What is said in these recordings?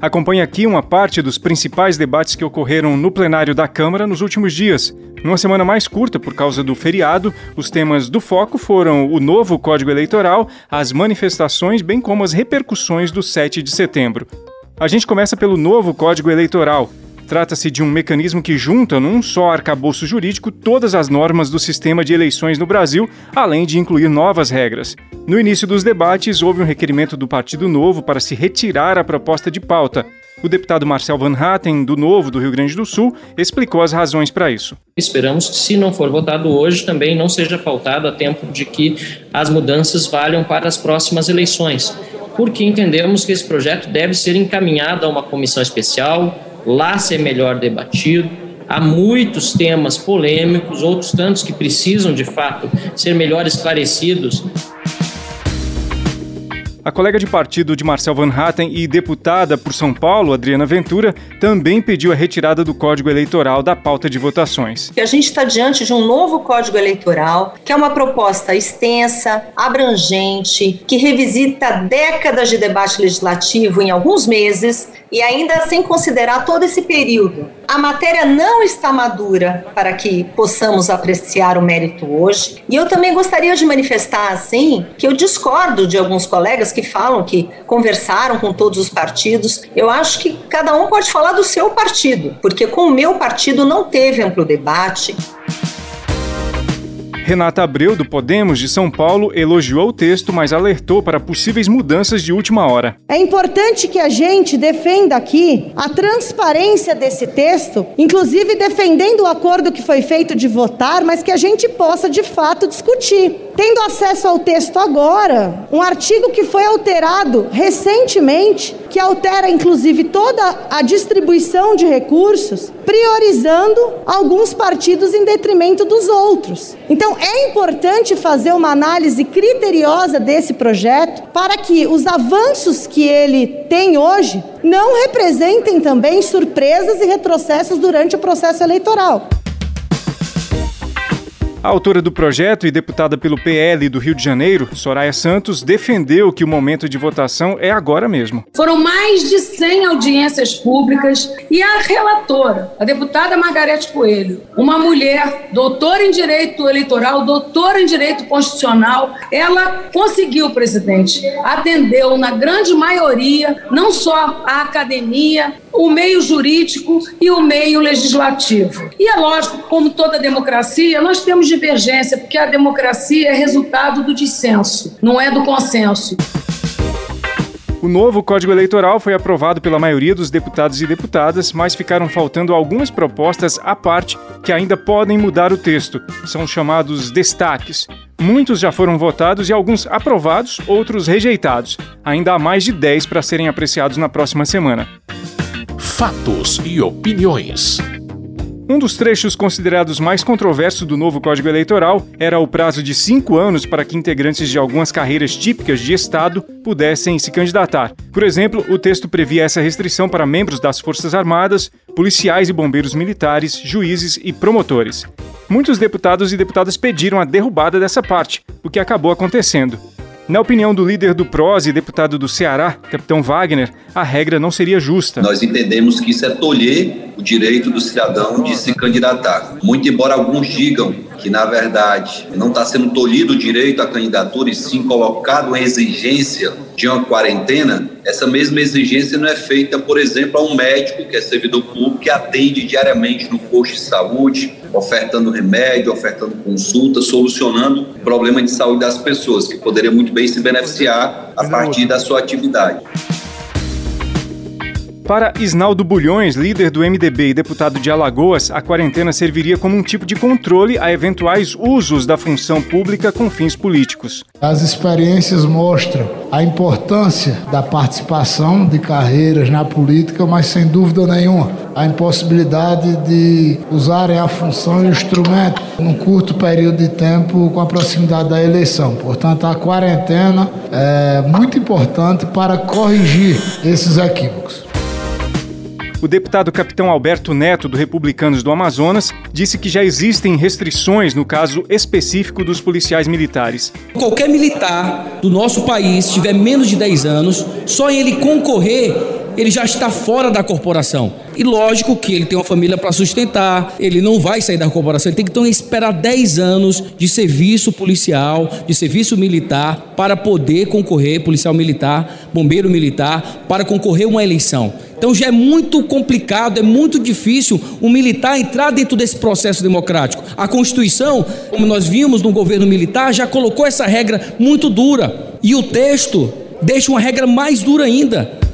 Acompanhe aqui uma parte dos principais debates que ocorreram no plenário da Câmara nos últimos dias. Numa semana mais curta por causa do feriado, os temas do foco foram o novo Código Eleitoral, as manifestações, bem como as repercussões do 7 de setembro. A gente começa pelo novo Código Eleitoral. Trata-se de um mecanismo que junta num só arcabouço jurídico todas as normas do sistema de eleições no Brasil, além de incluir novas regras. No início dos debates, houve um requerimento do Partido Novo para se retirar a proposta de pauta. O deputado Marcel Van Hatten, do Novo do Rio Grande do Sul, explicou as razões para isso. Esperamos que, se não for votado hoje, também não seja pautado a tempo de que as mudanças valham para as próximas eleições, porque entendemos que esse projeto deve ser encaminhado a uma comissão especial, lá ser melhor debatido. Há muitos temas polêmicos, outros tantos que precisam de fato ser melhor esclarecidos. A colega de partido de Marcel Van Hatten e deputada por São Paulo, Adriana Ventura, também pediu a retirada do Código Eleitoral da pauta de votações. A gente está diante de um novo Código Eleitoral, que é uma proposta extensa, abrangente, que revisita décadas de debate legislativo em alguns meses e ainda sem considerar todo esse período. A matéria não está madura para que possamos apreciar o mérito hoje. E eu também gostaria de manifestar, assim, que eu discordo de alguns colegas que falam que conversaram com todos os partidos. Eu acho que cada um pode falar do seu partido, porque com o meu partido não teve amplo debate. Renata Abreu, do Podemos de São Paulo, elogiou o texto, mas alertou para possíveis mudanças de última hora. É importante que a gente defenda aqui a transparência desse texto, inclusive defendendo o acordo que foi feito de votar, mas que a gente possa de fato discutir. Tendo acesso ao texto agora, um artigo que foi alterado recentemente, que altera inclusive toda a distribuição de recursos, priorizando alguns partidos em detrimento dos outros. Então, é importante fazer uma análise criteriosa desse projeto para que os avanços que ele tem hoje não representem também surpresas e retrocessos durante o processo eleitoral. A autora do projeto e deputada pelo PL do Rio de Janeiro, Soraya Santos, defendeu que o momento de votação é agora mesmo. Foram mais de 100 audiências públicas e a relatora, a deputada Margarete Coelho, uma mulher, doutora em direito eleitoral, doutora em direito constitucional, ela conseguiu, presidente, atendeu na grande maioria, não só a academia, o meio jurídico e o meio legislativo. E é lógico, como toda democracia, nós temos divergência, porque a democracia é resultado do dissenso, não é do consenso. O novo Código Eleitoral foi aprovado pela maioria dos deputados e deputadas, mas ficaram faltando algumas propostas à parte que ainda podem mudar o texto. São chamados destaques. Muitos já foram votados e alguns aprovados, outros rejeitados. Ainda há mais de 10 para serem apreciados na próxima semana fatos e opiniões. Um dos trechos considerados mais controversos do novo Código Eleitoral era o prazo de cinco anos para que integrantes de algumas carreiras típicas de Estado pudessem se candidatar. Por exemplo, o texto previa essa restrição para membros das Forças Armadas, policiais e bombeiros militares, juízes e promotores. Muitos deputados e deputadas pediram a derrubada dessa parte, o que acabou acontecendo. Na opinião do líder do PROS e deputado do Ceará, capitão Wagner, a regra não seria justa. Nós entendemos que isso é tolher o direito do cidadão de se candidatar. Muito embora alguns digam que, na verdade, não está sendo tolhido o direito à candidatura e sim colocado a exigência de uma quarentena, essa mesma exigência não é feita, por exemplo, a um médico que é servidor público que atende diariamente no posto de saúde, ofertando remédio, ofertando consulta, solucionando o problema de saúde das pessoas, que poderia muito bem se beneficiar a partir da sua atividade. Para Isnaldo Bulhões, líder do MDB e deputado de Alagoas, a quarentena serviria como um tipo de controle a eventuais usos da função pública com fins políticos. As experiências mostram a importância da participação de carreiras na política, mas sem dúvida nenhuma a impossibilidade de usarem a função e o instrumento num curto período de tempo com a proximidade da eleição. Portanto, a quarentena é muito importante para corrigir esses equívocos. O deputado capitão Alberto Neto, do Republicanos do Amazonas, disse que já existem restrições no caso específico dos policiais militares. Qualquer militar do nosso país tiver menos de 10 anos, só ele concorrer, ele já está fora da corporação. E lógico que ele tem uma família para sustentar, ele não vai sair da corporação, ele tem que então esperar 10 anos de serviço policial, de serviço militar, para poder concorrer, policial militar, bombeiro militar, para concorrer uma eleição. Então já é muito complicado, é muito difícil um militar entrar dentro desse processo democrático. A Constituição, como nós vimos no governo militar, já colocou essa regra muito dura. E o texto deixa uma regra mais dura ainda.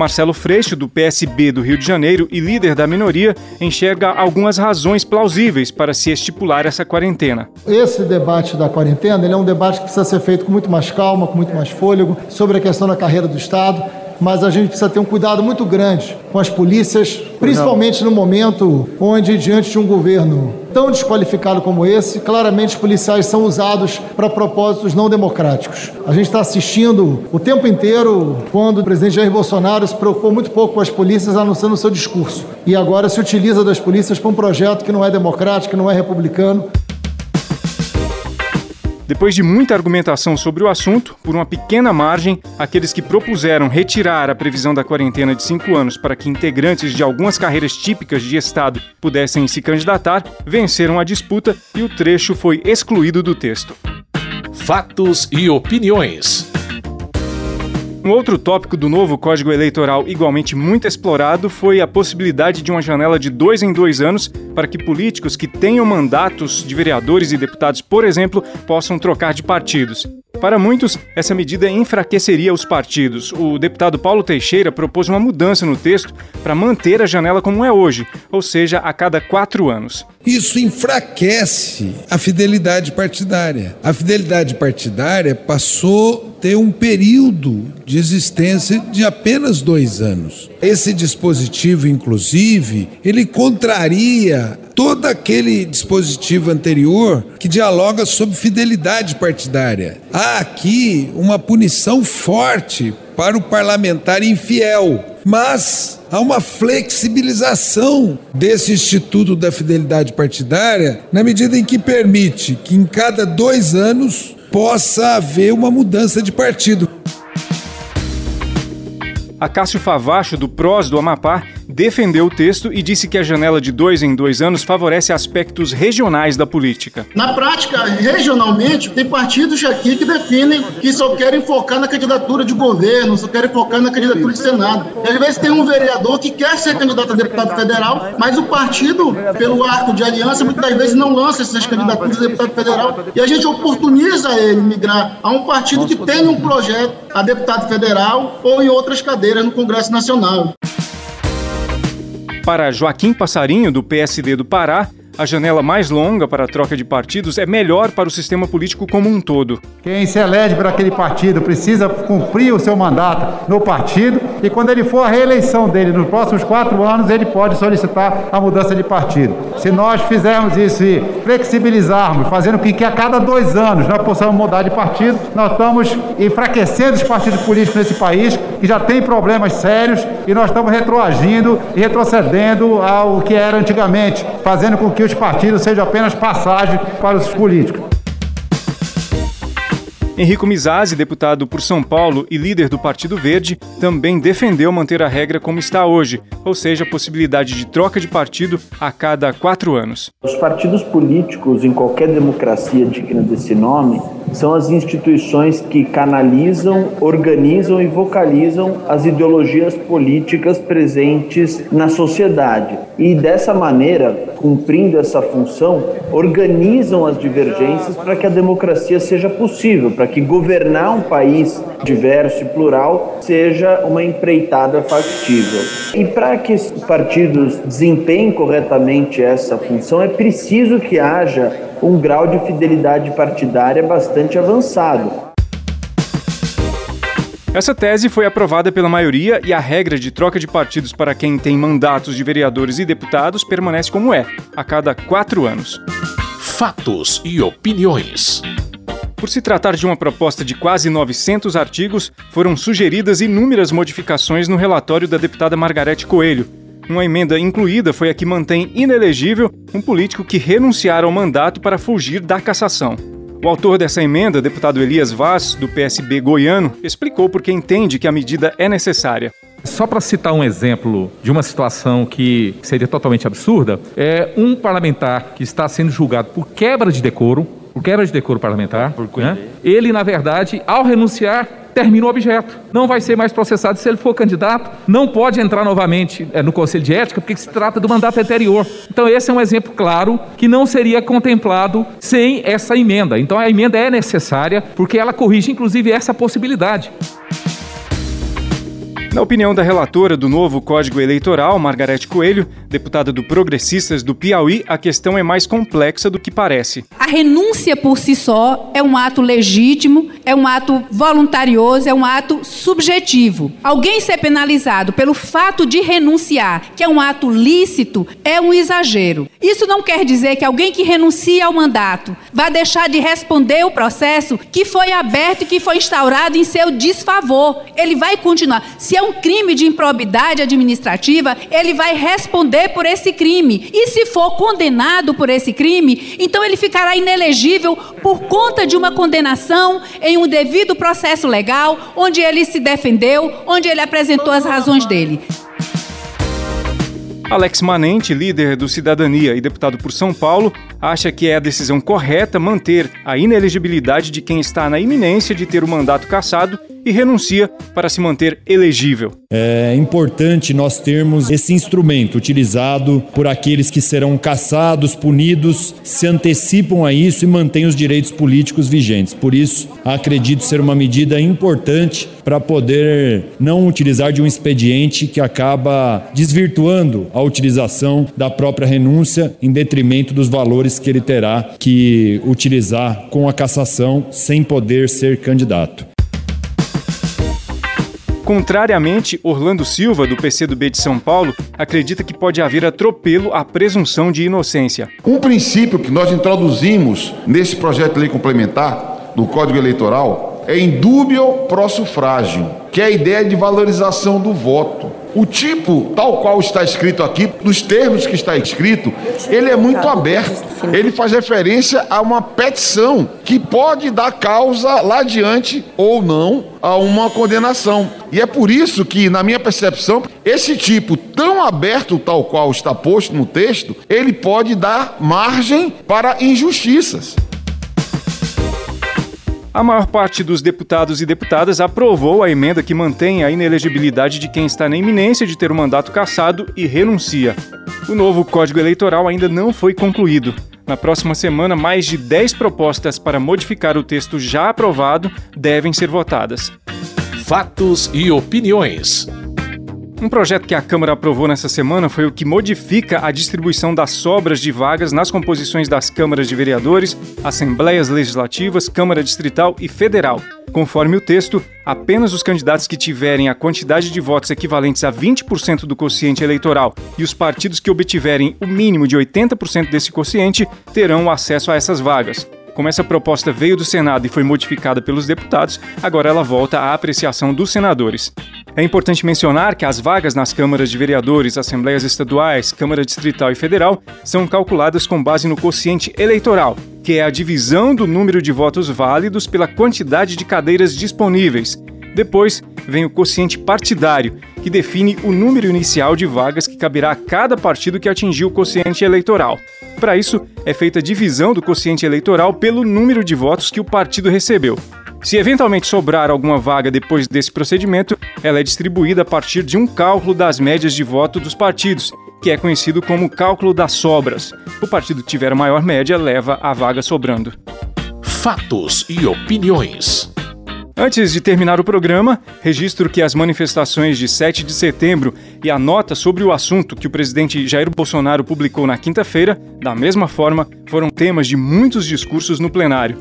Marcelo Freixo, do PSB do Rio de Janeiro e líder da minoria, enxerga algumas razões plausíveis para se estipular essa quarentena. Esse debate da quarentena é um debate que precisa ser feito com muito mais calma, com muito mais fôlego, sobre a questão da carreira do Estado mas a gente precisa ter um cuidado muito grande com as polícias, principalmente no momento onde, diante de um governo tão desqualificado como esse, claramente os policiais são usados para propósitos não democráticos. A gente está assistindo o tempo inteiro quando o presidente Jair Bolsonaro se preocupou muito pouco com as polícias, anunciando o seu discurso. E agora se utiliza das polícias para um projeto que não é democrático, que não é republicano. Depois de muita argumentação sobre o assunto, por uma pequena margem, aqueles que propuseram retirar a previsão da quarentena de cinco anos para que integrantes de algumas carreiras típicas de Estado pudessem se candidatar venceram a disputa e o trecho foi excluído do texto. Fatos e opiniões. Um outro tópico do novo Código Eleitoral, igualmente muito explorado, foi a possibilidade de uma janela de dois em dois anos para que políticos que tenham mandatos de vereadores e deputados, por exemplo, possam trocar de partidos. Para muitos, essa medida enfraqueceria os partidos. O deputado Paulo Teixeira propôs uma mudança no texto para manter a janela como é hoje, ou seja, a cada quatro anos. Isso enfraquece a fidelidade partidária. A fidelidade partidária passou a ter um período de existência de apenas dois anos. Esse dispositivo, inclusive, ele contraria todo aquele dispositivo anterior que dialoga sobre fidelidade partidária. Há aqui uma punição forte para o parlamentar infiel, mas há uma flexibilização desse Instituto da Fidelidade Partidária na medida em que permite que em cada dois anos possa haver uma mudança de partido. A Cássio Favacho, do PROS do Amapá, defendeu o texto e disse que a janela de dois em dois anos favorece aspectos regionais da política. Na prática, regionalmente, tem partidos aqui que definem que só querem focar na candidatura de governo, só querem focar na candidatura de Senado. E às vezes tem um vereador que quer ser candidato a deputado federal, mas o partido, pelo arco de aliança, muitas vezes não lança essas candidaturas a deputado federal. E a gente oportuniza ele migrar a um partido que tem um projeto a deputado federal ou em outras cadeiras no Congresso Nacional. Para Joaquim Passarinho, do PSD do Pará, a janela mais longa para a troca de partidos é melhor para o sistema político como um todo. Quem se elege para aquele partido precisa cumprir o seu mandato no partido e quando ele for a reeleição dele nos próximos quatro anos, ele pode solicitar a mudança de partido. Se nós fizermos isso e flexibilizarmos, fazendo com que a cada dois anos nós possamos mudar de partido, nós estamos enfraquecendo os partidos políticos nesse país, que já tem problemas sérios, e nós estamos retroagindo e retrocedendo ao que era antigamente, fazendo com que os partidos sejam apenas passagem para os políticos. Henrico Mizazzi, deputado por São Paulo e líder do Partido Verde, também defendeu manter a regra como está hoje, ou seja, a possibilidade de troca de partido a cada quatro anos. Os partidos políticos, em qualquer democracia digna desse nome, são as instituições que canalizam, organizam e vocalizam as ideologias políticas presentes na sociedade. E dessa maneira, cumprindo essa função, organizam as divergências para que a democracia seja possível, para que governar um país diverso e plural seja uma empreitada factível. E para que os partidos desempenhem corretamente essa função, é preciso que haja um grau de fidelidade partidária bastante avançado. Essa tese foi aprovada pela maioria e a regra de troca de partidos para quem tem mandatos de vereadores e deputados permanece como é, a cada quatro anos. Fatos e opiniões. Por se tratar de uma proposta de quase 900 artigos, foram sugeridas inúmeras modificações no relatório da deputada Margarete Coelho, uma emenda incluída foi a que mantém inelegível um político que renunciara ao mandato para fugir da cassação. O autor dessa emenda, deputado Elias Vaz, do PSB goiano, explicou por que entende que a medida é necessária. Só para citar um exemplo de uma situação que seria totalmente absurda, é um parlamentar que está sendo julgado por quebra de decoro, por quebra de decoro parlamentar, né? ele, na verdade, ao renunciar, termina o objeto. Não vai ser mais processado se ele for candidato, não pode entrar novamente é, no Conselho de Ética, porque se trata do mandato anterior. Então, esse é um exemplo claro que não seria contemplado sem essa emenda. Então, a emenda é necessária, porque ela corrige, inclusive, essa possibilidade. Na opinião da relatora do novo Código Eleitoral, Margarete Coelho, deputada do Progressistas do Piauí, a questão é mais complexa do que parece. A renúncia por si só é um ato legítimo, é um ato voluntarioso, é um ato subjetivo. Alguém ser penalizado pelo fato de renunciar, que é um ato lícito, é um exagero. Isso não quer dizer que alguém que renuncia ao mandato vai deixar de responder o processo que foi aberto e que foi instaurado em seu desfavor. Ele vai continuar. Se é um crime de improbidade administrativa, ele vai responder por esse crime. E se for condenado por esse crime, então ele ficará inelegível por conta de uma condenação em um devido processo legal, onde ele se defendeu, onde ele apresentou as razões dele. Alex Manente, líder do Cidadania e deputado por São Paulo, acha que é a decisão correta manter a inelegibilidade de quem está na iminência de ter o mandato cassado e renuncia para se manter elegível. É importante nós termos esse instrumento utilizado por aqueles que serão caçados, punidos, se antecipam a isso e mantêm os direitos políticos vigentes. Por isso, acredito ser uma medida importante para poder não utilizar de um expediente que acaba desvirtuando a utilização da própria renúncia em detrimento dos valores que ele terá que utilizar com a cassação sem poder ser candidato. Contrariamente, Orlando Silva, do PCdoB de São Paulo, acredita que pode haver atropelo à presunção de inocência. Um princípio que nós introduzimos nesse projeto de lei complementar do Código Eleitoral é indúbio pro sufrágio, que é a ideia de valorização do voto. O tipo, tal qual está escrito aqui, nos termos que está escrito, ele é muito aberto. Ele faz referência a uma petição que pode dar causa lá adiante ou não a uma condenação. E é por isso que, na minha percepção, esse tipo tão aberto, tal qual está posto no texto, ele pode dar margem para injustiças. A maior parte dos deputados e deputadas aprovou a emenda que mantém a inelegibilidade de quem está na iminência de ter o mandato cassado e renuncia. O novo Código Eleitoral ainda não foi concluído. Na próxima semana, mais de 10 propostas para modificar o texto já aprovado devem ser votadas. Fatos e opiniões. Um projeto que a Câmara aprovou nessa semana foi o que modifica a distribuição das sobras de vagas nas composições das câmaras de vereadores, assembleias legislativas, Câmara Distrital e Federal. Conforme o texto, apenas os candidatos que tiverem a quantidade de votos equivalentes a 20% do quociente eleitoral e os partidos que obtiverem o mínimo de 80% desse quociente terão acesso a essas vagas. Como essa proposta veio do Senado e foi modificada pelos deputados, agora ela volta à apreciação dos senadores. É importante mencionar que as vagas nas câmaras de vereadores, assembleias estaduais, Câmara Distrital e Federal são calculadas com base no quociente eleitoral, que é a divisão do número de votos válidos pela quantidade de cadeiras disponíveis. Depois vem o quociente partidário, que define o número inicial de vagas que caberá a cada partido que atingiu o quociente eleitoral. Para isso, é feita a divisão do quociente eleitoral pelo número de votos que o partido recebeu. Se eventualmente sobrar alguma vaga depois desse procedimento, ela é distribuída a partir de um cálculo das médias de voto dos partidos, que é conhecido como cálculo das sobras. O partido que tiver a maior média leva a vaga sobrando. Fatos e opiniões. Antes de terminar o programa, registro que as manifestações de 7 de setembro e a nota sobre o assunto que o presidente Jair Bolsonaro publicou na quinta-feira, da mesma forma, foram temas de muitos discursos no plenário.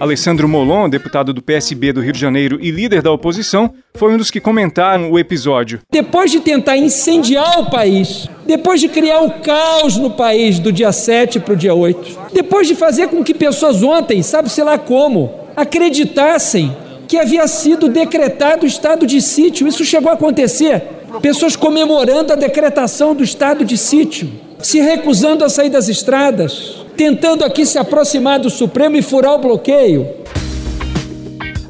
Alessandro Molon, deputado do PSB do Rio de Janeiro e líder da oposição, foi um dos que comentaram o episódio. Depois de tentar incendiar o país, depois de criar o caos no país do dia 7 para o dia 8, depois de fazer com que pessoas ontem, sabe-se lá como, acreditassem que havia sido decretado o estado de sítio. Isso chegou a acontecer. Pessoas comemorando a decretação do estado de sítio, se recusando a sair das estradas, tentando aqui se aproximar do Supremo e furar o bloqueio.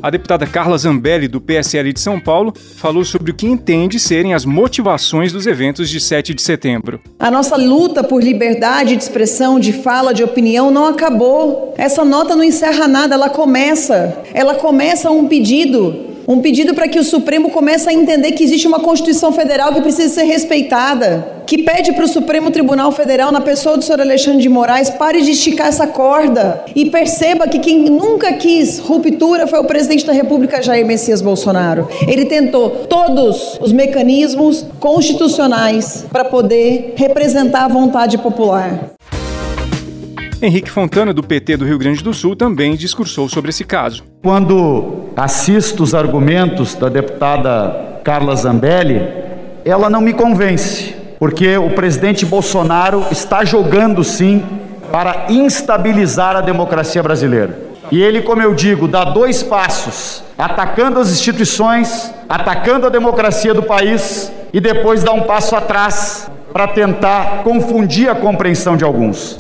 A deputada Carla Zambelli, do PSL de São Paulo, falou sobre o que entende serem as motivações dos eventos de 7 de setembro. A nossa luta por liberdade de expressão, de fala, de opinião não acabou. Essa nota não encerra nada, ela começa. Ela começa um pedido um pedido para que o Supremo comece a entender que existe uma Constituição Federal que precisa ser respeitada, que pede para o Supremo Tribunal Federal, na pessoa do senhor Alexandre de Moraes, pare de esticar essa corda e perceba que quem nunca quis ruptura foi o presidente da República, Jair Messias Bolsonaro. Ele tentou todos os mecanismos constitucionais para poder representar a vontade popular. Henrique Fontana, do PT do Rio Grande do Sul, também discursou sobre esse caso. Quando assisto os argumentos da deputada Carla Zambelli, ela não me convence, porque o presidente Bolsonaro está jogando sim para instabilizar a democracia brasileira. E ele, como eu digo, dá dois passos, atacando as instituições, atacando a democracia do país, e depois dá um passo atrás para tentar confundir a compreensão de alguns.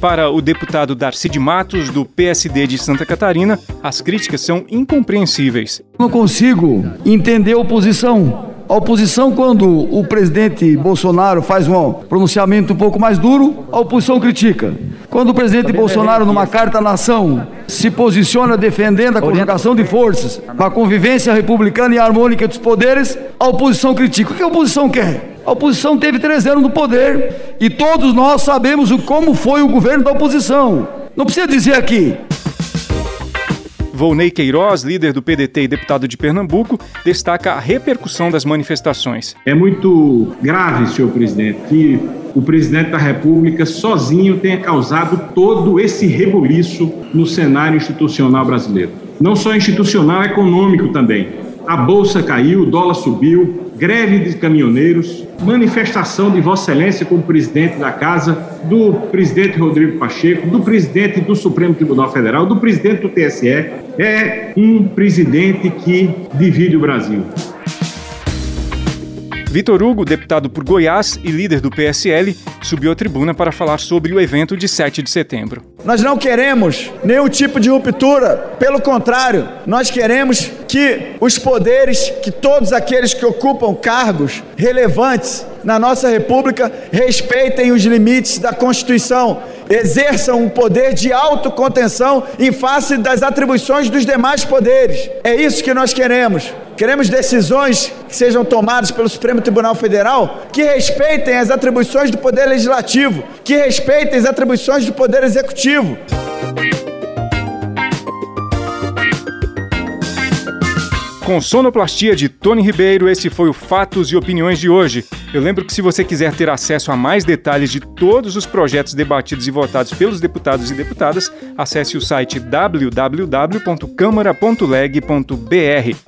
Para o deputado Darcy de Matos, do PSD de Santa Catarina, as críticas são incompreensíveis. Não consigo entender a oposição. A oposição, quando o presidente Bolsonaro faz um pronunciamento um pouco mais duro, a oposição critica. Quando o presidente Bolsonaro, numa carta à nação, se posiciona defendendo a conjugação de forças, a convivência republicana e harmônica dos poderes, a oposição critica. O que a oposição quer? A oposição teve três anos no poder e todos nós sabemos como foi o governo da oposição. Não precisa dizer aqui. Volney Queiroz, líder do PDT e deputado de Pernambuco, destaca a repercussão das manifestações. É muito grave, senhor presidente, que o presidente da República sozinho tenha causado todo esse rebuliço no cenário institucional brasileiro. Não só institucional, econômico também. A bolsa caiu, o dólar subiu, greve de caminhoneiros, manifestação de Vossa Excelência como presidente da Casa, do presidente Rodrigo Pacheco, do presidente do Supremo Tribunal Federal, do presidente do TSE. É um presidente que divide o Brasil. Vitor Hugo, deputado por Goiás e líder do PSL, subiu à tribuna para falar sobre o evento de 7 de setembro. Nós não queremos nenhum tipo de ruptura, pelo contrário, nós queremos que os poderes, que todos aqueles que ocupam cargos relevantes na nossa República respeitem os limites da Constituição, exerçam um poder de autocontenção em face das atribuições dos demais poderes. É isso que nós queremos. Queremos decisões que sejam tomadas pelo Supremo Tribunal Federal que respeitem as atribuições do Poder Legislativo, que respeitem as atribuições do Poder Executivo. Com sonoplastia de Tony Ribeiro, esse foi o Fatos e Opiniões de hoje. Eu lembro que se você quiser ter acesso a mais detalhes de todos os projetos debatidos e votados pelos deputados e deputadas, acesse o site www.câmara.leg.br.